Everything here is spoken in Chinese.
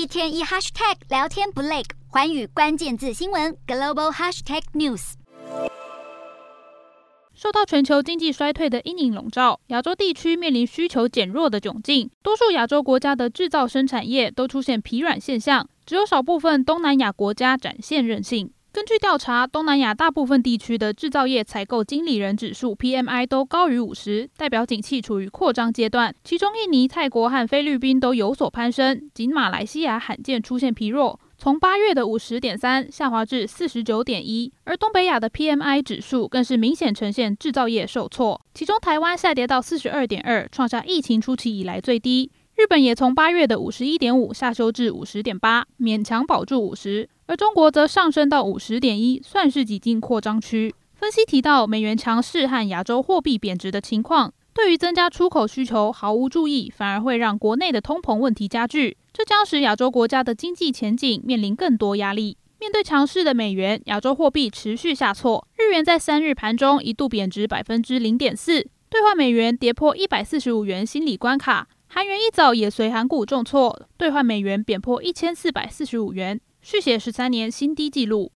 一天一 hashtag 聊天不累，环宇关键字新闻 global hashtag news。受到全球经济衰退的阴影笼罩，亚洲地区面临需求减弱的窘境，多数亚洲国家的制造生产业都出现疲软现象，只有少部分东南亚国家展现韧性。根据调查，东南亚大部分地区的制造业采购经理人指数 PMI 都高于五十，代表景气处于扩张阶段。其中，印尼、泰国和菲律宾都有所攀升，仅马来西亚罕见出现疲弱。从八月的五十点三下滑至四十九点一，而东北亚的 PMI 指数更是明显呈现制造业受挫，其中台湾下跌到四十二点二，创下疫情初期以来最低。日本也从八月的五十一点五下修至五十点八，勉强保住五十，而中国则上升到五十点一，算是挤进扩张区。分析提到，美元强势和亚洲货币贬值的情况，对于增加出口需求毫无助益，反而会让国内的通膨问题加剧。这将使亚洲国家的经济前景面临更多压力。面对强势的美元，亚洲货币持续下挫。日元在三日盘中一度贬值百分之零点四，兑换美元跌破一百四十五元心理关卡。韩元一早也随韩股重挫，兑换美元贬破一千四百四十五元，续写十三年新低纪录。